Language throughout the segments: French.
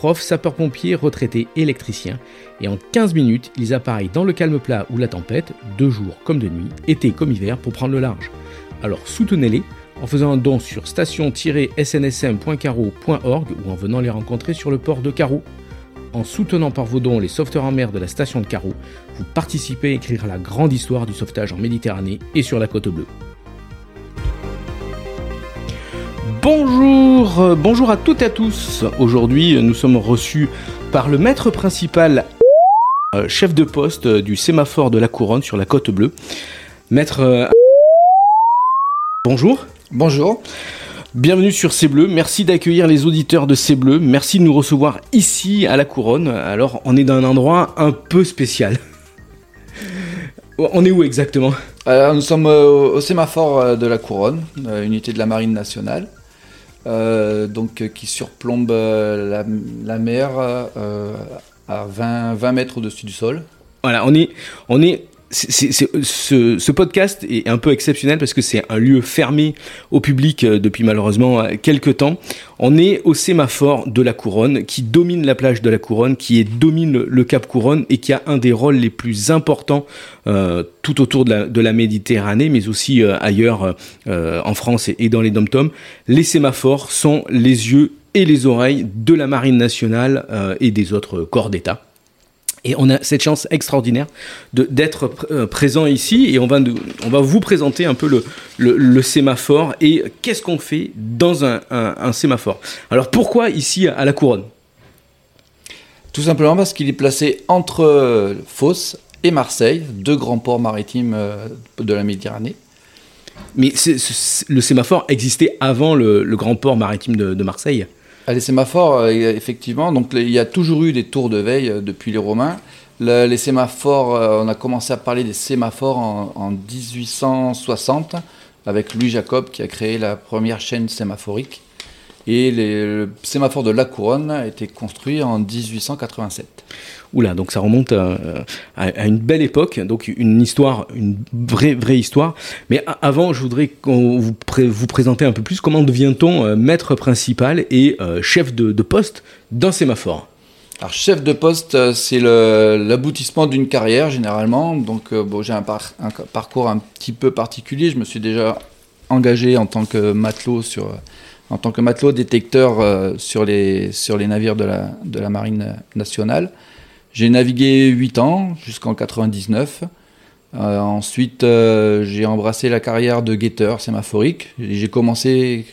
profs, sapeurs-pompiers, retraités, électriciens, et en 15 minutes, ils appareillent dans le calme plat ou la tempête, de jour comme de nuit, été comme hiver, pour prendre le large. Alors soutenez-les en faisant un don sur station-snsm.caro.org ou en venant les rencontrer sur le port de Carreau. En soutenant par vos dons les sauveteurs en mer de la station de Carreau, vous participez à écrire la grande histoire du sauvetage en Méditerranée et sur la côte bleue. Bonjour, euh, bonjour à toutes et à tous. Aujourd'hui, nous sommes reçus par le maître principal, euh, chef de poste euh, du sémaphore de la Couronne sur la côte bleue. Maître. Bonjour. Bonjour. Bienvenue sur C'est Bleu. Merci d'accueillir les auditeurs de C'est Bleu. Merci de nous recevoir ici à la Couronne. Alors, on est dans un endroit un peu spécial. On est où exactement? Alors, nous sommes au sémaphore de la Couronne, unité de la Marine nationale. Euh, donc, qui surplombe euh, la, mer euh, à 20, 20 mètres au-dessus du sol. Voilà, on est, on est ce, podcast est un peu exceptionnel parce que c'est un lieu fermé au public euh, depuis malheureusement euh, quelques temps. On est au sémaphore de la Couronne qui domine la plage de la Couronne, qui domine le Cap Couronne et qui a un des rôles les plus importants euh, tout autour de la, Méditerranée, mais aussi ailleurs en France et, dans les dom-toms. Les sémaphores sont les yeux et les oreilles de la Marine nationale et des autres corps d'État. Et on a cette chance extraordinaire d'être euh, présent ici et on va, on va vous présenter un peu le, le, sémaphore et qu'est-ce qu'on fait dans un, un, sémaphore. Alors pourquoi ici à la Couronne? Tout simplement parce qu'il est placé entre euh, Fos et Marseille, deux grands ports maritimes euh, de la Méditerranée. Mais le sémaphore existait avant le, grand port maritime de, de Marseille? Les sémaphores, euh, effectivement, donc il y a toujours eu des tours de veille euh, depuis les Romains. les sémaphores, euh, on a commencé à parler des sémaphores en, 1860 avec Louis Jacob qui a créé la première chaîne sémaphorique. Et le sémaphore de La Couronne a été construit en 1887. Oula, donc ça remonte à, une belle époque, donc une histoire, une vraie, vraie histoire. Mais avant, je voudrais vous, vous présente un peu plus comment devient-on euh, maître principal et euh, chef de, poste d'un sémaphore alors, chef de poste, euh, c'est l'aboutissement d'une carrière généralement. Donc, bon, j'ai un, un, parcours un petit peu particulier. Je me suis déjà engagé en tant que matelot sur, en tant que matelot détecteur sur les sur les navires de la de la marine nationale. J'ai navigué 8 ans jusqu'en 99. Euh, ensuite, euh, j'ai embrassé la carrière de guetteur sémaphorique. J'ai commencé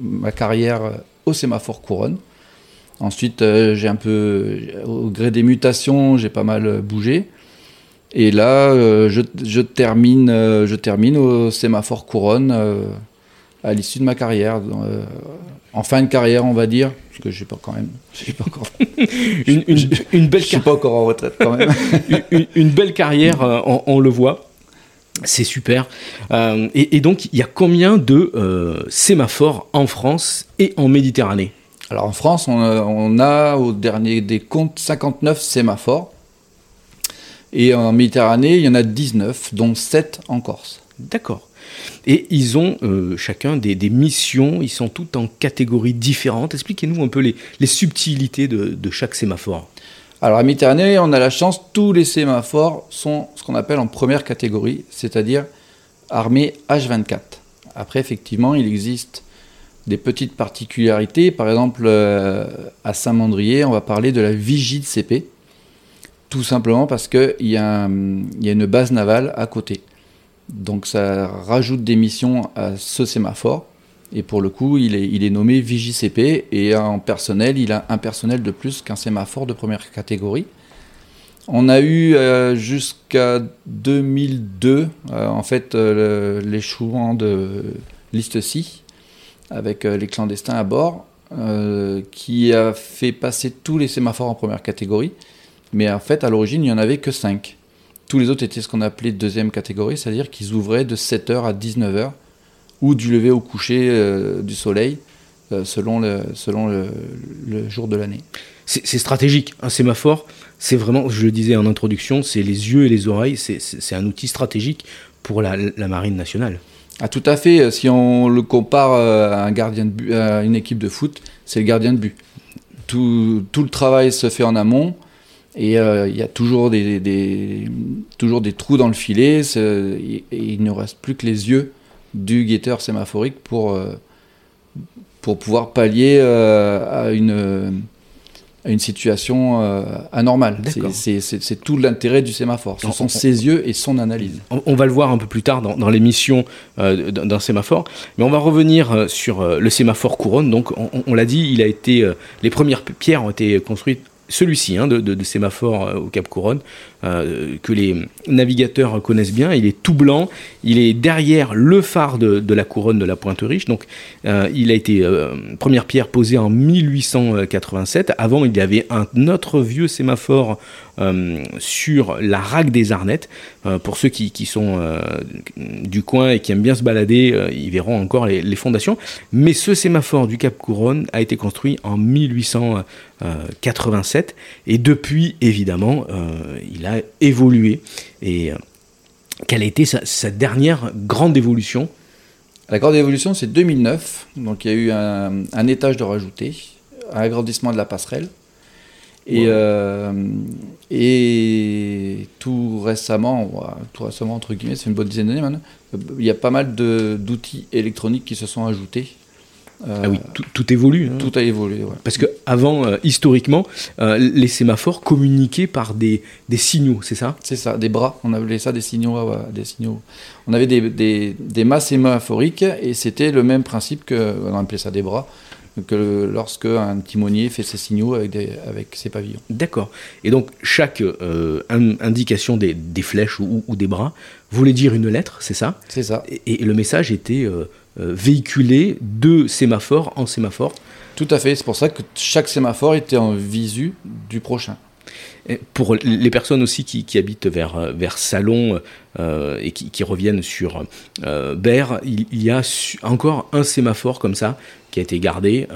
ma carrière au sémaphore couronne. Ensuite, euh, j'ai un peu, au gré des mutations, j'ai pas mal bougé. Et là, je, je, termine, je termine au sémaphore couronne à l'issue de ma carrière en fin de carrière, on va dire, parce que je pas quand même, pas encore, une, une, belle, je suis pas encore en retraite quand même. une, belle carrière, euh, on, le voit. C'est super. Euh, et, donc, il y a combien de euh, sémaphores en France et en Méditerranée? Alors, en France, on a, on a, au dernier des comptes 59 sémaphores. Et en Méditerranée, il y en a 19, dont 7 en Corse. D'accord. Et ils ont euh, chacun des, missions, ils sont tous en catégories différentes. Expliquez-nous un peu les, subtilités de, chaque sémaphore. Alors à Méditerranée, on a la chance, tous les sémaphores sont ce qu'on appelle en première catégorie, c'est-à-dire armés H24. Après, effectivement, il existe des petites particularités. Par exemple, euh, à Saint-Mandrier, on va parler de la vigie de CP, tout simplement parce qu'il y, a une base navale à côté. Donc ça rajoute des missions à ce sémaphore. Et pour le coup, il est, nommé VJCP et en personnel, il a un personnel de plus qu'un sémaphore de première catégorie. On a eu euh, jusqu'à 2002, euh, en fait, euh, l'échouement de liste C avec les clandestins à bord, qui a fait passer tous les sémaphores en première catégorie. Mais en fait, à l'origine, il n'y en avait que 5. Tous les autres étaient ce qu'on appelait deuxième catégorie, c'est-à-dire qu'ils ouvraient de 7h à 19h ou du lever au coucher euh, du soleil euh, selon, le, selon le, jour de l'année. C'est stratégique. Un sémaphore, c'est vraiment, je le disais en introduction, c'est les yeux et les oreilles, c'est un outil stratégique pour la, marine nationale. Ah, tout à fait. Si on le compare à, un gardien de but, à une équipe de foot, c'est le gardien de but. Tout, tout, le travail se fait en amont. Et euh, il y a toujours des, toujours des trous dans le filet, et, il ne reste plus que les yeux du guetteur sémaphorique pour, euh, pour pouvoir pallier euh, à, une, à une situation anormale. C'est tout l'intérêt du sémaphore. Ce sont ses yeux et son analyse. On, va le voir un peu plus tard dans, dans l'émission d'un sémaphore, mais on va revenir sur le sémaphore couronne. Donc, on, on l'a dit, il a été, les premières pierres ont été construites celui-ci hein, de, de, sémaphore euh, au Cap Couronne, euh, que les navigateurs connaissent bien. Il est tout blanc, il est derrière le phare de, la couronne de la Pointe Riche. Donc, euh, il a été première pierre posée en 1887. Avant, il y avait un autre vieux sémaphore sur la Rague des Arnettes. pour ceux qui, sont du coin et qui aiment bien se balader, ils verront encore les, les, fondations. Mais ce sémaphore du Cap Couronne a été construit en 1887 et depuis, évidemment, il a évolué et euh, quelle a été sa, dernière grande évolution La grande évolution, c'est 2009. Donc il y a eu un, étage de rajouté, un agrandissement de la passerelle. Et, euh, et tout récemment, tout récemment entre guillemets, c'est une bonne dizaine d'années maintenant, il y a pas mal d'outils électroniques qui se sont ajoutés ah oui, tout, évolue. Hein. Tout a évolué, Parce que avant, euh, historiquement, euh, les sémaphores communiquaient par des, des signaux, c'est ça? C'est ça, des bras. On appelait ça des signaux, des signaux. On avait des, des, des masses sémaphoriques et c'était le même principe que, on appelait ça des bras, que lorsque un timonier fait ses signaux avec, des, avec ses pavillons. D'accord. Et donc chaque euh, indication des, des flèches ou, ou, des bras voulait dire une lettre, c'est ça? C'est ça. Et, le message était euh, véhiculé de sémaphore en sémaphore. Tout à fait, c'est pour ça que chaque sémaphore était en visu du prochain. Pour les personnes aussi qui, habitent vers, euh, vers Salon euh, et qui, reviennent sur euh, Berre, il, y a encore un sémaphore comme ça qui a été gardé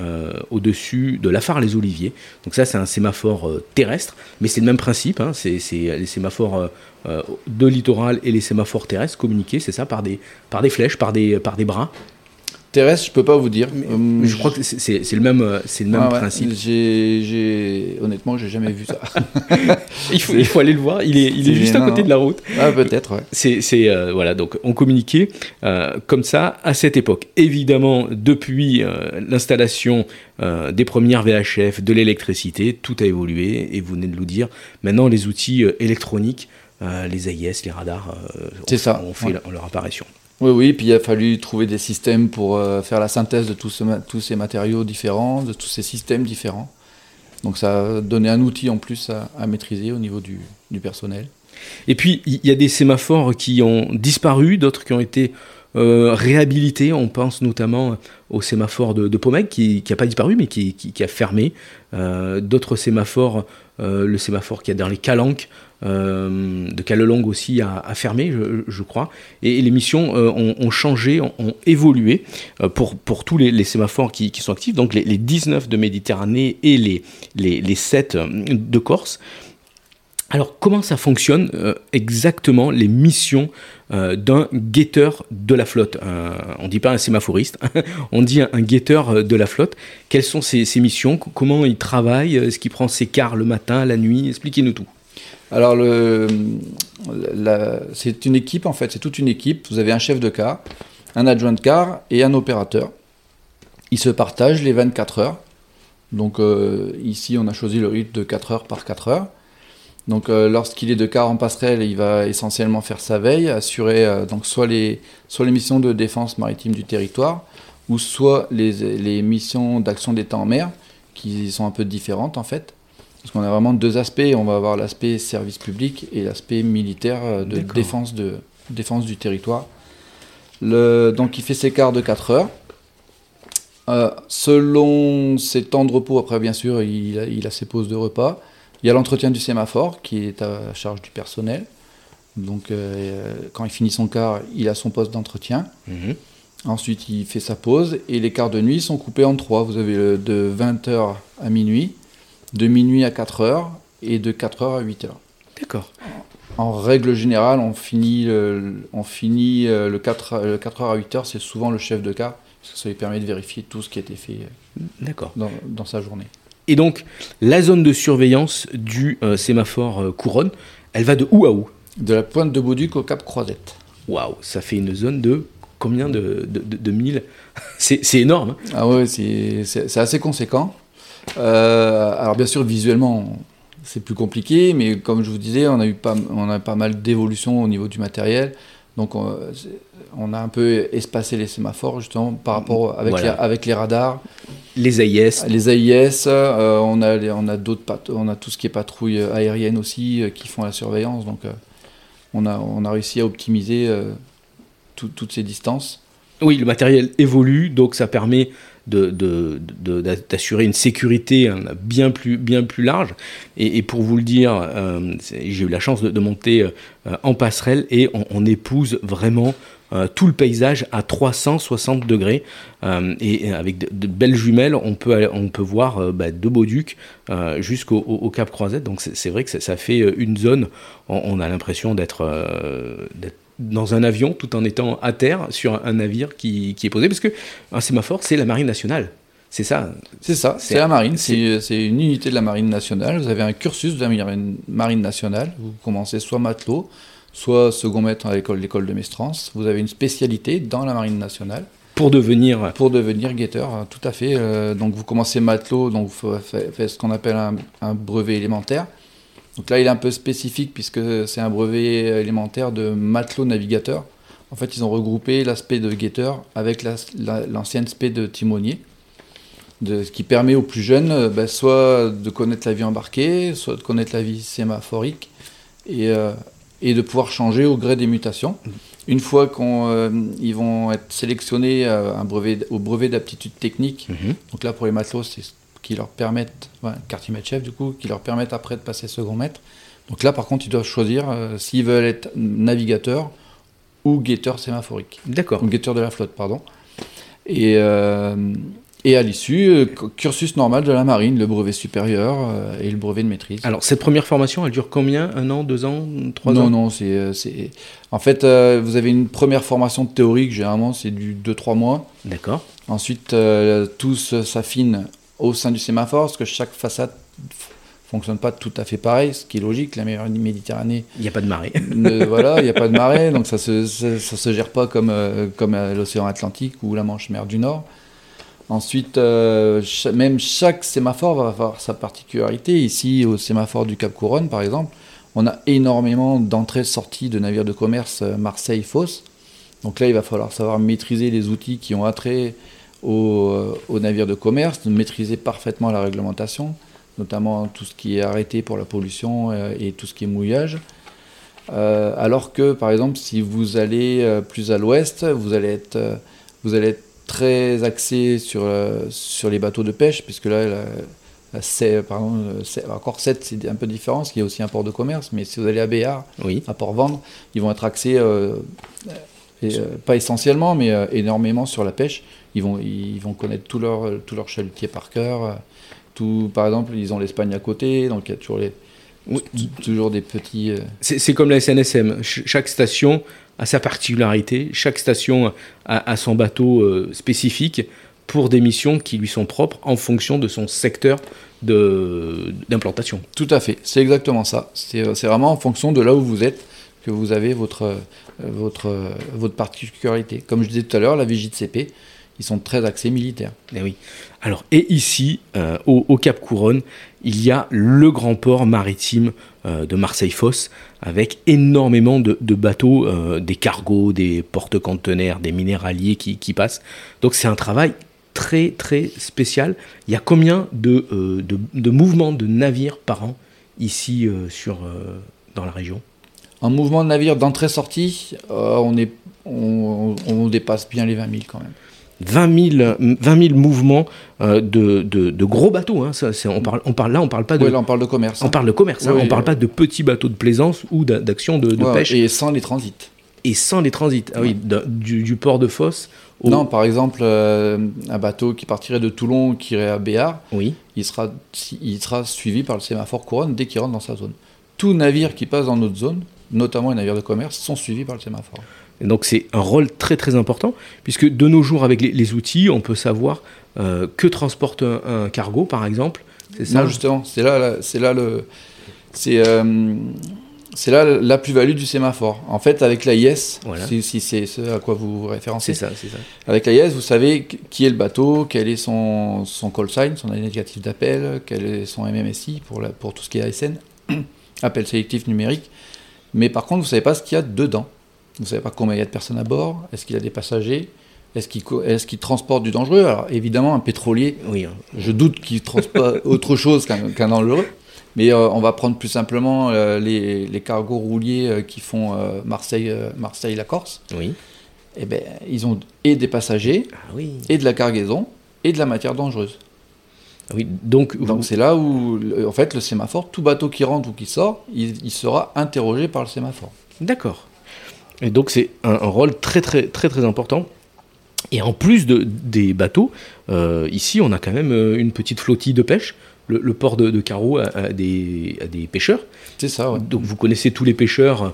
au-dessus de la phare Les Oliviers. Donc ça c'est un sémaphore terrestre, mais c'est le même principe, hein. c'est les sémaphores de littoral et les sémaphores terrestres communiqués, c'est ça, par des, par des flèches, par des, par des bras. Terrestre, je peux pas vous dire. Mais, je crois que c'est le même, c'est le même principe. J'ai, honnêtement, j'ai jamais vu ça. il, faut, il faut aller le voir. Il est, il est, juste à côté de la route. Ah, peut-être. C'est, euh, voilà. Donc, on communiquait euh, comme ça à cette époque. Évidemment, depuis euh, l'installation des premières VHF, de l'électricité, tout a évolué. Et vous venez de nous dire. Maintenant, les outils électroniques, les AIS, les radars, ça. ont fait leur apparition. Oui, oui, puis il a fallu trouver des systèmes pour euh, faire la synthèse de tous, ces matériaux différents, de tous ces systèmes différents. Donc ça a donné un outil en plus à, maîtriser au niveau du, personnel. Et puis il y a des sémaphores qui ont disparu, d'autres qui ont été euh, réhabilités. On pense notamment au sémaphore de, de Pomègue qui n'a pas disparu mais qui, a fermé. Euh, d'autres sémaphores, le sémaphore qui a dans les calanques, de Calelong aussi a, fermé, je, crois. Et, les missions euh, ont, changé, ont, évolué euh, pour, pour tous les, sémaphores qui, sont actifs, donc les, 19 de Méditerranée et les, les, les 7 de Corse. Alors comment ça fonctionne exactement les missions d'un guetteur de la flotte? On ne dit pas un sémaphoriste, on dit un, guetteur de la flotte. Quelles sont ces, ces missions? Comment il travaille? Est-ce qu'il prend ses quarts le matin, la nuit? Expliquez-nous tout. Alors, c'est une équipe, en fait, c'est toute une équipe. Vous avez un chef de car, un adjoint de car et un opérateur. Ils se partagent les 24 heures. Donc, euh, ici, on a choisi le rythme de 4 heures par 4 heures. Donc, euh, lorsqu'il est de car en passerelle, il va essentiellement faire sa veille, assurer euh, donc soit, les, missions de défense maritime du territoire, ou soit les missions d'action d'État en mer, qui sont un peu différentes, en fait. Parce qu'on a vraiment deux aspects. On va avoir l'aspect service public et l'aspect militaire euh, de défense, de défense du territoire. Le, donc il fait ses quarts de 4 heures. Euh, selon ses temps de repos, après bien sûr, il a, ses pauses de repas. Il y a l'entretien du sémaphore qui est à charge du personnel. Donc, quand il finit son quart, il a son poste d'entretien. Mhm. Ensuite, il fait sa pause et les quarts de nuit sont coupés en trois. Vous avez le de 20h à minuit, de minuit à 4h et de 4h à 8h. D'accord. En règle générale, on finit le, on finit euh, le 4, le 4h à 8h, c'est souvent le chef de quart, parce que ça lui permet de vérifier tout ce qui a été fait D'accord. dans, dans sa journée. Et donc, la zone de surveillance du euh, sémaphore euh, couronne, elle va de où à où? De la pointe de Bauduc au Cap Croisette. Waouh, ça fait une zone de combien de, de, de, de milles C'est énorme. hein Ah ouais, c'est assez conséquent. Euh, alors bien sûr, visuellement, c'est plus compliqué, mais comme je vous disais, on a eu pas, on a pas mal d'évolutions au niveau du matériel. Donc on, a un peu espacé les sémaphores justement par rapport avec, Voilà. les, avec les radars, Les AIS, les AIS. euh, on a, les- on a on a tout ce qui est patrouille aérienne aussi euh, qui font la surveillance. Donc euh, on a, on a réussi à optimiser tout- toutes ces distances. Oui, le matériel évolue, donc ça permet d'assurer une sécurité hein, bien plus, large. Et, pour vous le dire, euh, j'ai eu la chance de, monter euh, en passerelle et on, épouse vraiment euh, tout le paysage à 360 degrés. Et, avec de, belles jumelles, on peut, voir euh, bah, de Beauduc jusqu'au au- au Cap Croisette. Donc c'est vrai que ça, fait une zone, on, a l'impression d'être dans un avion tout en étant à terre sur un navire qui, qui est posé. Parce que un sémaphore, c'est la marine nationale. C'est ça. C'est ça, C'est- la marine, c'est une unité de la marine nationale. Vous avez un cursus de la marine, marine nationale. Vous commencez soit matelot, soit second maître à l'école l'école de Mestrance. Vous avez une spécialité dans la marine nationale Pour devenir. pour devenir guetteur, hein, tout à fait. Euh, donc vous commencez matelot, donc vous fa- faites ce qu'on appelle un, un brevet élémentaire. Donc là, il est un peu spécifique puisque c'est un brevet élémentaire de matelot navigateur. En fait, ils ont regroupé l'aspect de guetteur avec la- la- l'ancien aspect de timonier, de, ce qui permet aux plus jeunes euh, ben, soit de connaître la vie embarquée, soit de connaître la vie sémaphorique et, euh, et de pouvoir changer au gré des mutations. Une fois qu'ils vont être sélectionnés à un brevet, au brevet d'aptitude technique, Mhm. donc là pour les matelots, c'est ce qui leur permettent, ouais, quartier maître chef du coup, qui leur permettent après de passer second maître. Donc là par contre, ils doivent choisir euh, s'ils veulent être navigateur ou guetteur sémaphorique, D'accord. ou guetteur de la flotte, pardon. Et, euh, et à l'issue, euh, cursus normal de la marine, le brevet supérieur euh, et le brevet de maîtrise. Alors, cette première formation, elle dure combien? Un an, deux ans, trois non, ans? non, euh, c'est. En fait, vous avez une première formation théorique, généralement, c'est du 2-3 mois. D'accord. Ensuite, tout s'affine au sein du sémaphore, parce que chaque façade fonctionne pas tout à fait pareil, ce qui est logique. La mer Méditerranée, Il n'y a pas de marée. ne- voilà, il n'y a pas de marée, donc ça se, ça, ça se gère pas comme, euh, comme euh, l'océan Atlantique ou la Manche-Mer du Nord. Ensuite, euh, même chaque sémaphore va avoir sa particularité. Ici, au sémaphore du Cap Couronne, par exemple, on a énormément d'entrées-sorties de navires de commerce euh, Marseille-Fos. Donc là, il va falloir savoir maîtriser les outils qui ont attrait aux, euh, aux navires de commerce, de maîtriser parfaitement la réglementation, notamment tout ce qui est arrêté pour la pollution euh, et tout ce qui est mouillage. Euh, alors que, par exemple, si vous allez plus à l'ouest, vous allez être, vous allez être très axé sur, sur les bateaux de pêche, puisque là, la, la C- pardon, encore 7, c'est un peu différent, parce qu'il y a aussi un port de commerce, mais si vous allez à Béar, Oui. à Port-Vendre, ils vont être axés, euh, et, euh, pas essentiellement, mais euh, énormément sur la pêche. Ils vont, ils vont connaître tous leurs tout leur chalutiers par cœur. Tout, par exemple, ils ont l'Espagne à côté, donc il y a toujours, les, Oui. toujours des petits... euh, C'est comme la SNSM. Ch- chaque station a sa particularité. Chaque station a, a son bateau euh, spécifique pour des missions qui lui sont propres en fonction de son secteur d'implantation. Tout à fait, c'est exactement ça. C'est euh, c'est vraiment en fonction de là où vous êtes que vous avez votre, votre, votre particularité. Comme je disais tout à l'heure, la vigie de CP, ils sont très axés militaires. Eh oui. Alors, et ici, euh, au, au Cap Couronne, il y a le grand port maritime euh, de Marseille-Fosse, avec énormément de, de bateaux, euh, des cargos, des porte-conteneurs, des minéraliers qui, qui passent. Donc, c'est un travail très, très spécial. Il y a combien de, de, de mouvements de navires par an ici sur, dans la région? En mouvement de navire d'entrée-sortie, on, est, on, on dépasse bien les 20 000 quand même. 20 000, 20 000 mouvements euh, de, de, de gros bateaux. Hein. Ça, on parle, on parle, là, on parle pas de, Ouais, là, on parle de commerce. on hein. parle de commerce. hein. Oui, on parle oui. pas de petits bateaux de plaisance ou d'a- d'actions de, de Ouais, pêche. Et sans les transits. Et sans les transits. Ah oui, du, du port de Fosse au. Non, par exemple, euh, un bateau qui partirait de Toulon, qui irait à Béar, Oui. il sera, il sera suivi par le sémaphore couronne dès qu'il rentre dans sa zone. Tout navire qui passe dans notre zone, notamment les navires de commerce, sont suivis par le sémaphore. Et donc c'est un rôle très très important, puisque de nos jours, avec les, les outils, on peut savoir euh, que transporte un, un cargo, par exemple. C'est ça Non, justement, c'est là, là- c'est là le, c'est, euh, c'est là la plus-value du sémaphore. En fait, avec l'AIS, Voilà. si, si c'est ce à quoi vous vous référencez, C'est ça, c'est ça. avec l'AIS, vous savez qui est le bateau, quel est son, son call sign, son indicatif d'appel, quel est son MMSI pour, la, pour tout ce qui est ASN, appel sélectif numérique. Mais par contre, vous ne savez pas ce qu'il y a dedans. Vous ne savez pas combien il y a de personnes à bord, est-ce qu'il y a des passagers, est-ce qu'il, qu'il transporte du dangereux? Alors évidemment, un pétrolier, Oui, je doute qu'il transporte autre chose qu'un, dangereux. Mais euh, on va prendre plus simplement euh, les, les cargos rouliers euh, qui font Marseille, euh, Marseille-La Corse. oui. Eh ben, ils ont et des passagers, Ah oui. et de la cargaison, et de la matière dangereuse. Oui. Donc, vous- c'est là où, en fait, le sémaphore, tout bateau qui rentre ou qui sort, il, il sera interrogé par le sémaphore. D'accord. Et donc c'est un, un rôle très très très très important. Et en plus de, des bateaux, euh, ici on a quand même euh, une petite flottille de pêche. Le, le port de, de Carreau a, a des, a des pêcheurs. C'est ça, ouais. Donc vous connaissez tous les pêcheurs. euh,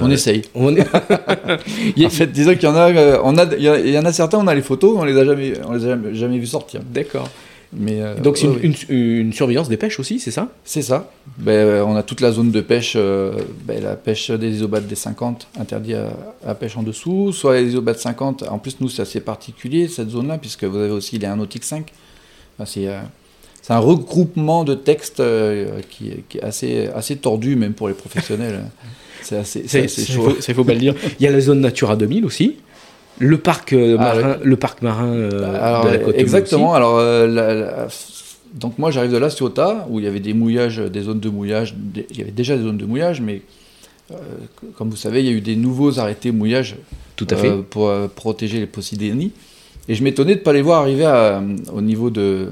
On essaye. on est- En fait, disons qu'il y en a, on il y, a- il y en a certains, on a les photos, on les a jamais, on les a jamais, jamais vus sortir. D'accord. Mais euh, Donc c'est ouais, une, ouais. une- une surveillance des pêches aussi, c'est ça? C'est ça. Ben, euh, on a toute la zone de pêche, euh, ben, la pêche des isobates des 50, interdit à, à pêche en dessous, soit les isobates 50. En plus, nous, c'est assez particulier, cette zone-là, puisque vous avez aussi les 1 nautique 5. Enfin, c'est, euh, c'est un regroupement de textes qui, est- qui est assez, assez tordu, même pour les professionnels. c'est assez, c'est C'est assez c'est- chaud. faut- il faut pas le dire. Il y a la zone Natura 2000 aussi. Le parc euh, Ah, marin, le parc marin euh, Alors, de la côte exactement. Alors, euh, la- la- donc moi, j'arrive de la Ciotat, où il y avait des mouillages, des zones de mouillage. des- il y avait déjà des zones de mouillage, mais euh, comme vous savez, il y a eu des nouveaux arrêtés mouillage Tout à fait. pour protéger les Posidénies. Et je m'étonnais de ne pas les voir arriver à, au niveau de,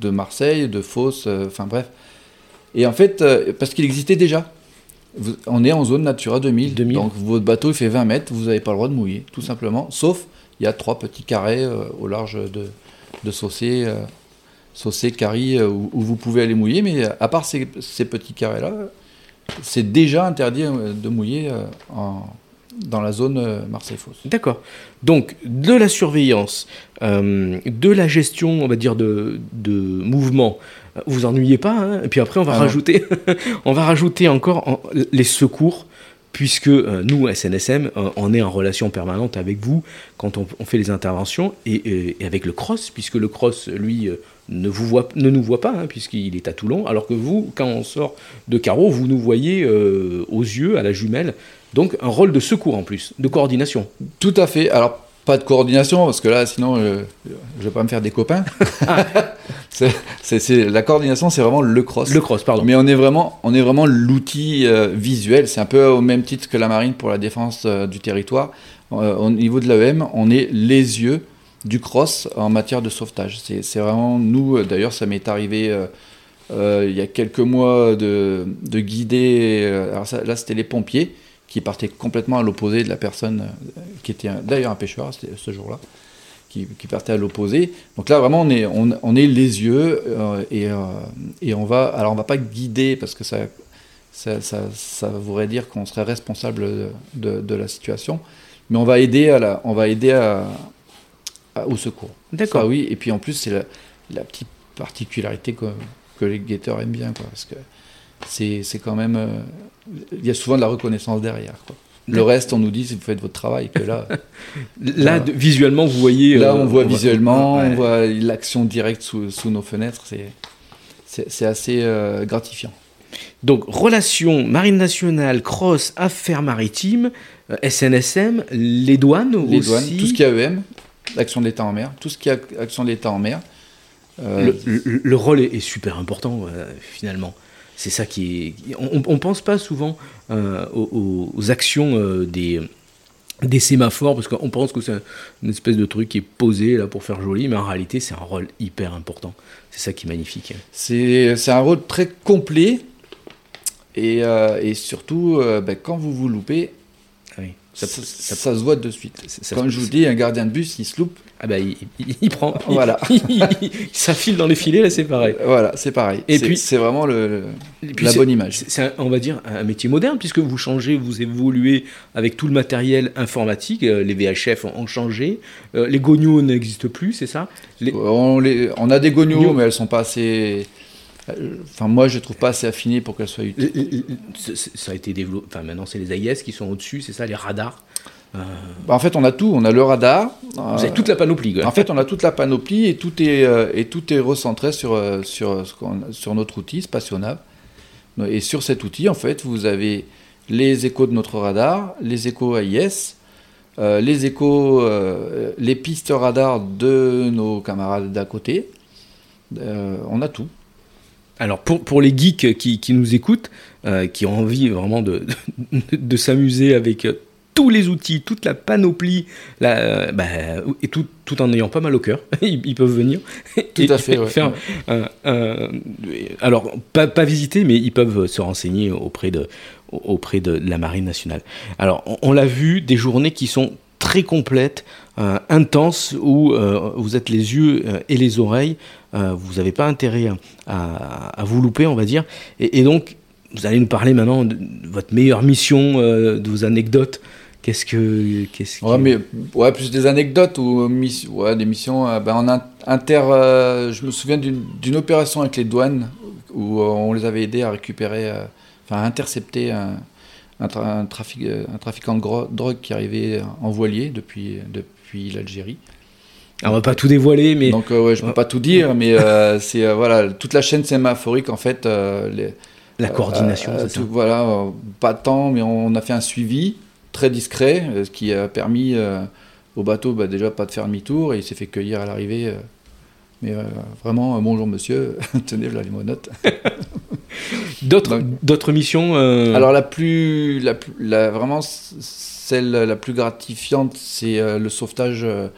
de Marseille, de Fos, enfin bref. Et en fait, parce qu'il existait déjà. Vous- on est en zone Natura 2000, 2000. donc votre bateau il fait 20 mètres, vous n'avez pas le droit de mouiller, tout simplement. Sauf, il y a trois petits carrés euh, au large de, de Saucé, euh, Saucé, Carry, euh, où, où vous pouvez aller mouiller, mais euh, à part ces, ces petits carrés-là, c'est déjà interdit de mouiller en- dans la zone Marseille-Fos. D'accord. Donc, de la surveillance, de la gestion, on va dire, de, de mouvement, vous ennuyez pas. hein Et puis après, on va Ah rajouter, on va rajouter encore en- les secours, puisque euh, nous, SNSM, euh, on est en relation permanente avec vous quand on, on fait les interventions et, et- et avec le cross, puisque le cross, lui, euh, ne, vous voit, ne nous voit pas, hein, puisqu'il est à Toulon, alors que vous, quand on sort de carreau, vous nous voyez aux yeux, à la jumelle. Donc, un rôle de secours en plus, de coordination. Tout à fait. Alors, pas de coordination, parce que là, sinon, euh, je vais pas me faire des copains. C'est- c'est- la coordination, c'est vraiment le cross. Le cross, pardon. Mais on est vraiment, on est vraiment l'outil euh, visuel. C'est un peu au même titre que la marine pour la défense euh, du territoire. Au niveau de l'AEM, on est les yeux du cross en matière de sauvetage. C'est vraiment nous. D'ailleurs, ça m'est arrivé il y a quelques mois de, de guider. alors ça- là, c'était les pompiers qui partaient complètement à l'opposé de la personne euh, qui était d'ailleurs un pêcheur ce jour-là. Qui, qui partait à l'opposé. Donc là, vraiment, on est, on, on est les yeux euh, et, euh, et on va. Alors, on va pas guider parce que ça, ça, ça, ça voudrait dire qu'on serait responsable de, de- de la situation, mais on va aider, à la, on va aider à, à- au secours. D'accord. Oui. Et puis en plus, c'est la, la petite particularité que, que les guetteurs aiment bien, quoi, parce que c'est c'est quand même. euh, Il y a souvent de la reconnaissance derrière. Quoi. Le reste, on nous dit vous faites votre travail, que là, Là, de- visuellement, vous voyez. là euh, on voit visuellement, ouais. on voit l'action directe sous, sous nos fenêtres. C'est assez euh, gratifiant. Donc, relations, marine nationale, cross, affaires maritimes, euh, SNSM, les douanes Les aussi. douanes, tout ce qui est AEM, l'action de l'État en mer, tout ce qui est ac- action de l'État en mer. euh, Le, le- le rôle est, est super important, euh, finalement. C'est ça qui est. On ne pense pas souvent euh, aux, actions euh, des, des sémaphores, parce qu'on pense que c'est une espèce de truc qui est posé là pour faire joli, mais en réalité c'est un rôle hyper important. C'est ça qui est magnifique. C'est un rôle très complet, et, euh, et surtout, ben, quand vous vous loupez, Ça, ça- ça se voit de suite. Comme je vous dis, un gardien de bus, il se loupe, Ah bah il, il- il prend, il- Voilà. il, ça file dans les filets, là c'est pareil. voilà, c'est pareil. Et puis- c'est vraiment le, puis la bonne image. C'est, on va dire, un métier moderne, puisque vous changez, vous évoluez avec tout le matériel informatique, euh, les VHF ont, changé, euh, les gognos n'existent plus, c'est ça? Les- On, les- on a des gognos, Gognos. mais elles sont pas assez. Euh, Enfin, moi, je les trouve pas assez affinées pour les- c'est- c'est- Ça a été développé, enfin maintenant c'est les AIS qui sont au-dessus, c'est ça, les radars. Euh, Bah, en fait, on a tout. On a le radar. vous avez toute la panoplie, quoi. En fait, on a toute la panoplie et tout est, euh, et tout est recentré sur, euh, sur, notre outil Spationav. Et sur cet outil, en fait, vous avez les échos de notre radar, les échos AIS, euh, les échos, euh, les pistes radar de nos camarades d'à côté. Euh, on a tout. Alors pour, pour les geeks qui, qui nous écoutent, euh, qui ont envie vraiment de, de, de s'amuser avec euh, tous les outils, toute la panoplie, la, euh, bah, et tout, tout en ayant pas mal au cœur, ils, ils peuvent venir. Tout et à fait, ouais. faire alors, pas, pas visiter, mais ils peuvent se renseigner auprès de, auprès de la Marine nationale. Alors, on, on l'a vu, des journées qui sont très complètes, euh, intenses, où euh, vous êtes les yeux euh, et les oreilles, vous n'avez pas intérêt à, à vous louper, on va dire. Et, et donc, vous allez nous parler maintenant de, votre meilleure mission, de vos anecdotes. Qu'est-ce que. Qu'est-ce Ouais, que- mais ouais, plus des anecdotes ou ouais, des missions. euh, ben, en in- inter, euh, je me souviens d'une opération avec les douanes où euh, on les avait aidés à récupérer, enfin à intercepter un, un, tra- un trafic, un trafiquant de drogue qui arrivait en voilier depuis, depuis l'Algérie. Alors, on va pas tout dévoiler, mais. Donc euh, ouais, je peux pas tout dire, mais euh, c'est euh, voilà toute la chaîne sémaphorique en fait. euh, les- la coordination, euh, c'est ça tout- Voilà, euh, pas de temps, mais on a fait un suivi très discret, euh, ce qui a permis euh, au bateau bah, déjà pas de faire demi-tour, et il s'est fait cueillir à l'arrivée. euh, mais euh, vraiment, euh, bonjour monsieur, tenez, voilà les monotes. D'autres, d'autres missions euh, Alors la plus, la, plus- la- vraiment celle la plus gratifiante, c'est euh, le sauvetage euh,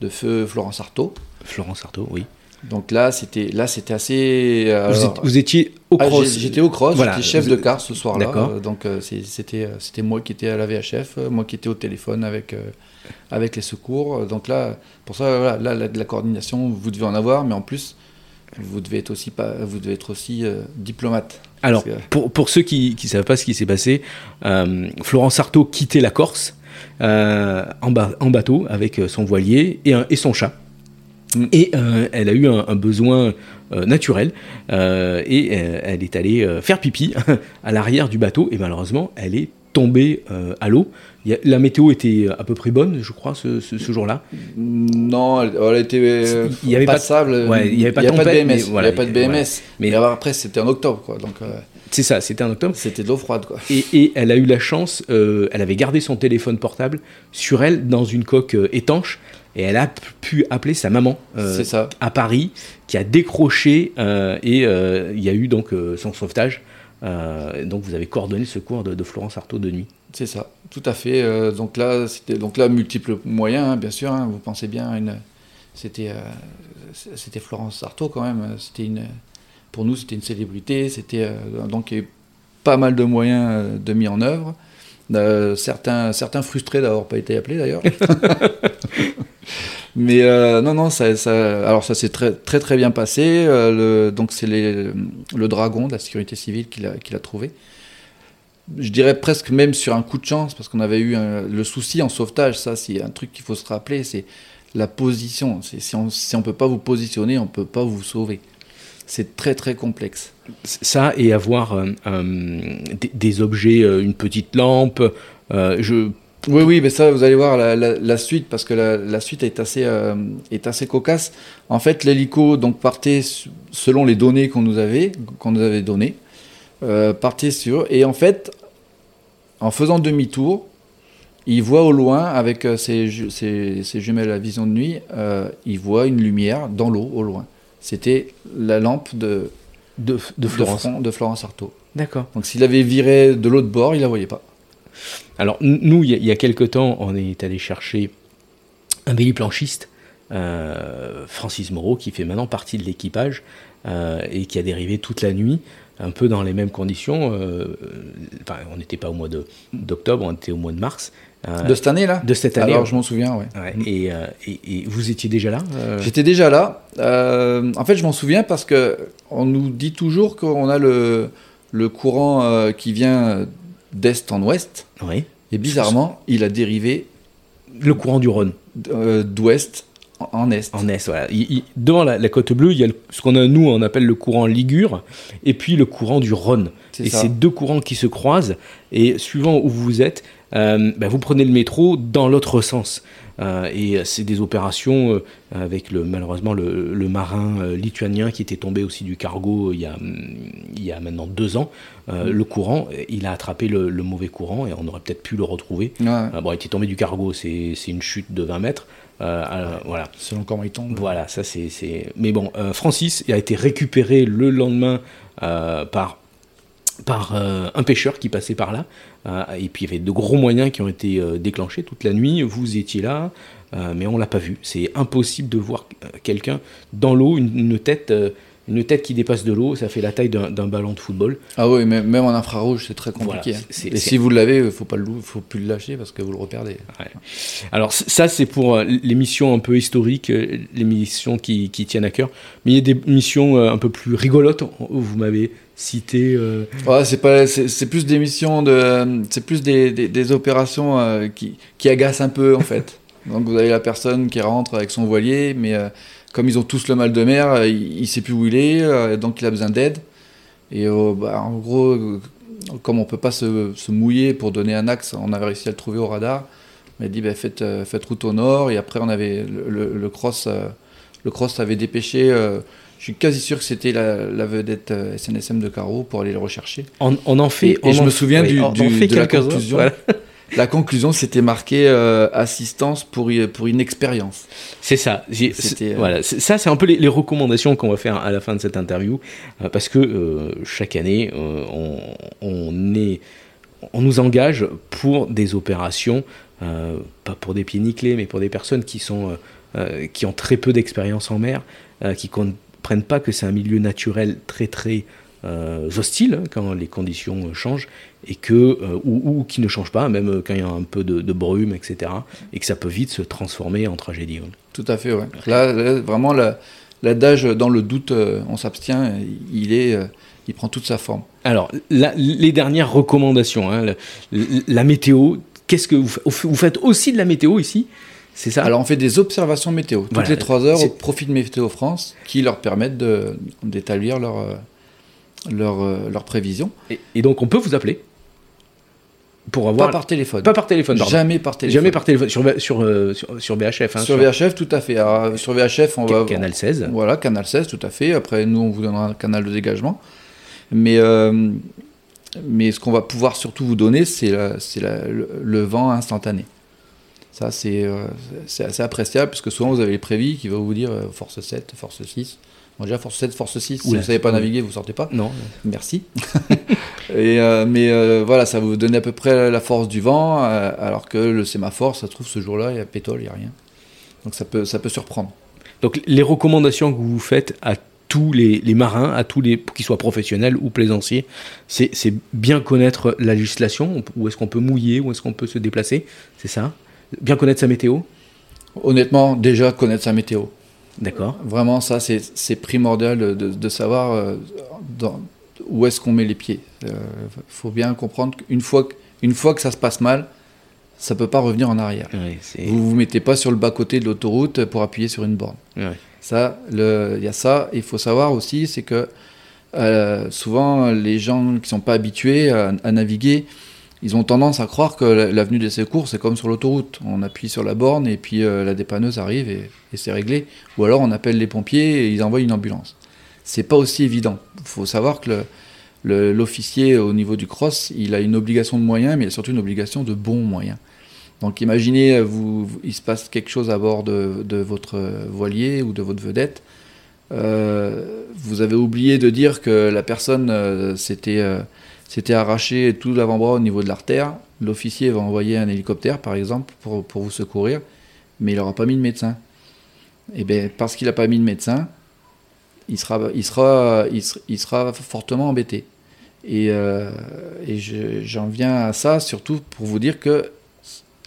de feu Florence Artaud. Florence Artaud, oui. Donc là, c'était là, c'était assez. euh, vous, alors- êtes- vous étiez au Ah, cross. J'étais au cross, Voilà, j'étais chef de car ce soir-là. D'accord. euh, donc c'était c'était moi qui étais à la VHF, moi qui étais au téléphone avec, euh, avec les secours. Donc là, pour ça, voilà, là, la, de la coordination, vous devez en avoir, mais en plus, vous devez être aussi, pas, vous devez être aussi euh, diplomate. Alors, que- pour, pour ceux qui ne savent pas ce qui s'est passé, euh, Florence Artaud quittait la Corse euh, en, ba- en bateau avec son voilier et, un- et son chat. Mm. Et elle a eu un, un besoin naturel et elle est allée faire pipi à l'arrière du bateau et malheureusement elle est euh, à l'eau. Y La météo était à peu près bonne, je crois, ce, ce- ce jour-là. Non, elle, elle était euh, Il y avait pas de- il y avait pas de mais BMS. voilà, il n'y avait pas de BMS. voilà. Mais Mais- après, c'était en octobre, quoi. Donc euh, C'est ça, c'était en octobre. c'était de l'eau froide, quoi. Et, et elle a eu la chance, euh, elle avait gardé son téléphone portable sur elle dans une coque euh, étanche et elle a pu appeler sa maman euh, ça. à Paris qui a décroché euh, et euh, il y a eu donc euh, son sauvetage. Euh, donc vous avez coordonné le secours de, de Florence Artaud de nuit. C'est ça, tout à fait. Euh, donc là, c'était donc là multiples moyens, hein, bien sûr. hein, vous pensez bien, à une, c'était, euh, c'était Florence Artaud quand même. C'était une, pour nous, c'était une célébrité. C'était donc il y a eu pas mal de moyens de mis en œuvre. Certains, certains frustrés d'avoir pas été appelés d'ailleurs. Mais euh, non, non, ça, alors ça s'est très, très très bien passé. Euh, donc c'est le Dragon de la sécurité civile qui l'a, trouvé je dirais presque même sur un coup de chance, parce qu'on avait eu le souci en sauvetage, ça c'est un truc qu'il faut se rappeler, c'est la position. Si on ne peut pas vous positionner, on ne peut pas vous sauver. C'est très très complexe. Ça et avoir euh, des, des objets, une petite lampe. je, Oui, oui, mais ça, vous allez voir la, la- la suite, parce que la, la suite est assez, euh, est assez cocasse. En fait, l'hélico donc, partait selon les données qu'on nous avait, qu'on nous avait données, euh, partait sur... Et en fait, en faisant demi-tour, il voit au loin, avec euh, ses, ju- ses- ses jumelles à vision de nuit, euh, il voit une lumière dans l'eau, au loin. C'était la lampe de, de, de de Florence. front de Florence Artaud. D'accord. Donc s'il avait viré de l'autre bord, il la voyait pas. Alors nous, il y, a quelques temps, on est allé chercher un planchiste, euh, Francis Moreau, qui fait maintenant partie de l'équipage euh, et qui a dérivé toute la nuit, un peu dans les mêmes conditions. Euh, enfin, on n'était pas au mois d'octobre, on était au mois de mars. de cette année là De cette année. Alors je m'en souviens, ouais. et, et, vous étiez déjà là J'étais déjà là. en fait, je m'en souviens parce que on nous dit toujours qu'on a le, le courant qui vient d'est en ouest. Oui. Et bizarrement, il a dérivé. Le courant du Rhône. D'ouest en est. En est, voilà. devant la, côte bleue, il y a ce qu'on a, nous, on appelle le courant Ligure, et puis le courant du Rhône. Et c'est deux courants qui se croisent, et suivant où vous êtes, euh, bah, vous prenez le métro dans l'autre sens. Euh, et c'est des opérations euh, avec le, malheureusement le, marin lituanien qui était tombé aussi du cargo il y a, il y a maintenant deux ans. Mm. Le courant, il a attrapé le, mauvais courant et on aurait peut-être pu le retrouver. bon, il était tombé du cargo, c'est une chute de 20 mètres. Euh, voilà. Selon comment il tombe. Voilà, ça c'est. Mais bon, euh, Francis a été récupéré le lendemain euh, par par un pêcheur qui passait par là. Et puis il y avait de gros moyens qui ont été déclenchés toute la nuit. Vous étiez là, mais on l'a pas vu. C'est impossible de voir quelqu'un dans l'eau, une, tête une tête qui dépasse de l'eau, ça fait la taille d'un ballon de football. Ah oui, mais même en infrarouge, c'est très compliqué. Hein. et si vous l'avez, il faut pas le faut plus le lâcher parce que vous le reperdez. Alors ça, c'est pour euh, les missions un peu historiques, euh, les missions qui, qui, tiennent à cœur. Mais il y a des missions euh, un peu plus rigolotes. Vous m'avez cité. Ouais, c'est pas, c'est plus des missions de, c'est plus des, des, des opérations qui, qui agacent un peu en fait. Donc vous avez la personne qui rentre avec son voilier, mais comme ils ont tous le mal de mer, euh, il, ne sait plus où il est, euh, donc il a besoin d'aide. Et euh, bah, en gros, comme on peut pas se, mouiller pour donner un axe, on avait réussi à le trouver au radar. On m'a dit bah, faites, route au nord. Et après, on avait le, cross, le cross avait dépêché. je suis quasi sûr que c'était la, vedette SNSM de Caro pour aller le rechercher. On, en fait. Et, je me souviens du, de la conclusion. La conclusion, c'était marqué euh, assistance pour, pour une expérience. C'est ça. Euh, voilà. Ça, c'est un peu les, recommandations qu'on va faire à la fin de cette interview, euh, parce que chaque année, on, on, est, on nous engage pour des opérations, pas pour des pieds nickelés, mais pour des personnes qui, sont, qui ont très peu d'expérience en mer, qui comprennent pas que c'est un milieu naturel très très hostiles hein, quand les conditions changent et que euh, ou, qui ne changent pas même quand il y a un peu de, brume etc et que ça peut vite se transformer en tragédie tout à fait ouais. là, vraiment l'adage dans le doute euh, on s'abstient il est il prend toute sa forme. Alors les dernières recommandations hein, la, météo qu'est-ce que vous, vous faites aussi de la météo ici c'est ça? Alors on fait des observations météo. Toutes les trois heures au profit de Météo France qui leur permettent d'établir leur, leurs euh, leur prévisions. Et, donc on peut vous appeler pour avoir... Pas par téléphone. Pas par téléphone, Jamais par téléphone. Jamais par téléphone, sur, sur, euh, sur, VHF. Hein, sur, VHF, tout à fait. sur VHF, on va... Canal 16. Voilà, Canal 16, tout à fait. Après, nous, on vous donnera un canal de dégagement. Mais, euh, mais ce qu'on va pouvoir surtout vous donner, c'est le, le, vent instantané. Ça, c'est assez appréciable, puisque souvent, vous avez les prévis qui vont vous dire force 7, force 6 déjà, force 7, force 6, si vous ne savez pas naviguer, vous sortez pas. Non. Merci. et, euh, mais euh, voilà, ça vous donne à peu près la force du vent, euh, alors que le sémaphore, ça trouve ce jour-là, il y a pétole, il n'y a rien. Donc ça peut, ça peut surprendre. Donc les recommandations que vous faites à tous les, marins, à tous les, qu'ils soient professionnels ou plaisanciers, c'est, bien connaître la législation, où est-ce qu'on peut mouiller, où est-ce qu'on peut se déplacer, c'est ça? Bien connaître sa météo? Honnêtement, déjà connaître sa météo. D'accord. Vraiment, ça, c'est primordial de, de savoir euh, dans, où est-ce qu'on met les pieds. Il euh, faut bien comprendre qu'une fois, une fois que ça se passe mal, ça peut pas revenir en arrière. vous vous mettez pas sur le bas-côté de l'autoroute pour appuyer sur une borne. Ça, il y a ça. Il faut savoir aussi, c'est que euh, souvent, les gens qui sont pas habitués à, à naviguer, ils ont tendance à croire que l'avenue des secours, c'est comme sur l'autoroute. On appuie sur la borne et puis euh, la dépanneuse arrive et, c'est réglé. Ou alors on appelle les pompiers et ils envoient une ambulance. C'est pas aussi évident. Il faut savoir que l'officier au niveau du cross, il a une obligation de moyens, mais il a surtout une obligation de bons moyens. Donc imaginez, vous, il se passe quelque chose à bord de, votre voilier ou de votre vedette. Euh, vous avez oublié de dire que la personne, euh, c'était s'était arraché tout l'avant-bras au niveau de l'artère, L'officier va envoyer un hélicoptère, par exemple, pour, pour vous secourir, mais il n'aura pas mis de médecin. Et bien, parce qu'il n'a pas mis de médecin, il sera, il sera, il sera, fortement embêté. Et, euh, et j'en viens à ça surtout pour vous dire que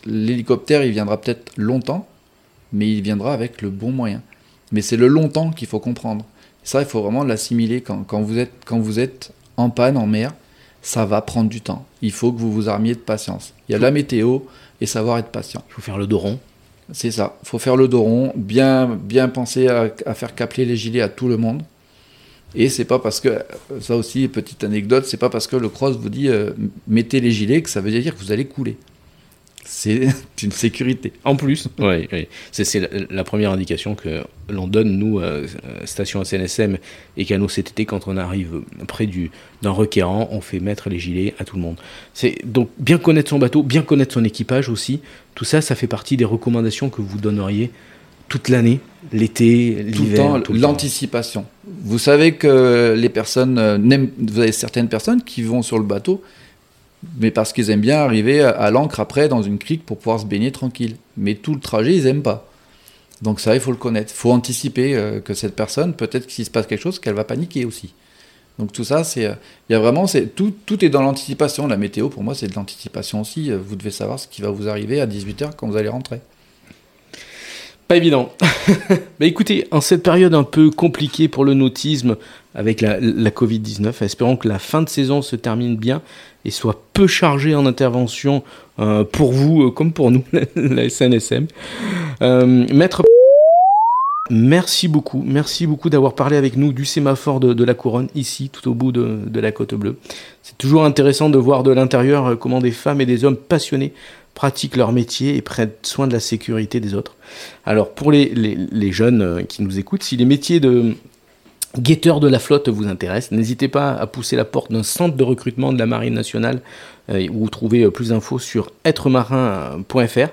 l'hélicoptère, il viendra peut-être longtemps, mais il viendra avec le bon moyen. Mais c'est le longtemps qu'il faut comprendre. Ça, il faut vraiment l'assimiler quand, quand, quand vous êtes en panne en mer. Ça va prendre du temps. Il faut que vous vous armiez de patience. Il y a la météo et savoir être patient. Il faut faire le dos rond. C'est ça. Il faut faire le dos rond, bien, bien penser à, à faire capler les gilets à tout le monde. Et c'est pas parce que, ça aussi, petite anecdote, c'est pas parce que le cross vous dit euh, mettez les gilets que ça veut dire que vous allez couler. C'est une sécurité. En plus, oui, c'est la, première indication que l'on donne, nous, euh, station SNSM et canaux CTT, quand on arrive près d'un requérant, on fait mettre les gilets à tout le monde. C'est donc bien connaître son bateau, bien connaître son équipage aussi. Tout ça, ça fait partie des recommandations que vous donneriez toute l'année, l'été, l'hiver. Tout le temps, l'anticipation. Vous savez que les personnes euh, vous avez certaines personnes qui vont sur le bateau, mais parce qu'ils aiment bien arriver à, l'ancre après dans une crique pour pouvoir se baigner tranquille. Mais tout le trajet, ils aiment pas. Donc ça, il faut le connaître. Il faut anticiper euh, que cette personne, peut-être qu'il se passe quelque chose, qu'elle va paniquer aussi. Donc tout ça, c'est, euh, il y a vraiment, c'est tout, tout est dans l'anticipation. La météo, pour moi, c'est de l'anticipation aussi. Vous devez savoir ce qui va vous arriver à 18h quand vous allez rentrer. Pas évident. Mais écoutez, en cette période un peu compliquée pour le nautisme avec la, Covid-19, espérons que la fin de saison se termine bien et soit peu chargée en intervention euh, pour vous euh, comme pour nous, la SNSM. Euh, maître Merci beaucoup, merci beaucoup d'avoir parlé avec nous du sémaphore de, la couronne, ici, tout au bout de, la côte bleue. C'est toujours intéressant de voir de l'intérieur comment des femmes et des hommes passionnés pratiquent leur métier et prennent soin de la sécurité des autres. Alors pour les, jeunes euh, qui nous écoutent, si les métiers de guetteur de la flotte vous intéressent, n'hésitez pas à pousser la porte d'un centre de recrutement de la Marine nationale euh, où vous trouvez euh, plus d'infos sur êtremarin.fr.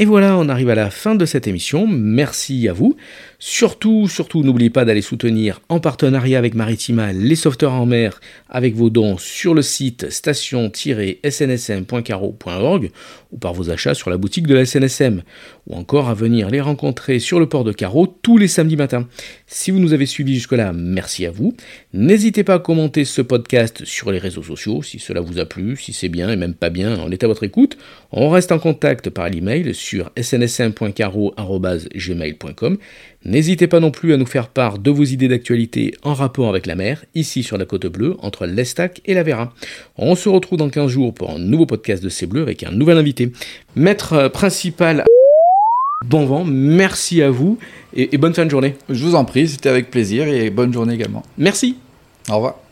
Et voilà, on arrive à la fin de cette émission. Merci à vous. Surtout, surtout, n'oubliez pas d'aller soutenir en partenariat avec Maritima les sauveteurs en mer avec vos dons sur le site station-snsm.caro.org ou par vos achats sur la boutique de la SNSM ou encore à venir les rencontrer sur le port de Carreau tous les samedis matins. Si vous nous avez suivis jusque-là, merci à vous. N'hésitez pas à commenter ce podcast sur les réseaux sociaux si cela vous a plu, si c'est bien et même pas bien, on est à votre écoute. On reste en contact par l'email sur snsm.caro.gmail.com N'hésitez pas non plus à nous faire part de vos idées d'actualité en rapport avec la mer, ici sur la côte bleue, entre l'Estac et la Vera. On se retrouve dans 15 jours pour un nouveau podcast de C'est Bleu avec un nouvel invité. Maître principal, bon vent, merci à vous et, et bonne fin de journée. Je vous en prie, c'était avec plaisir et bonne journée également. Merci. Au revoir.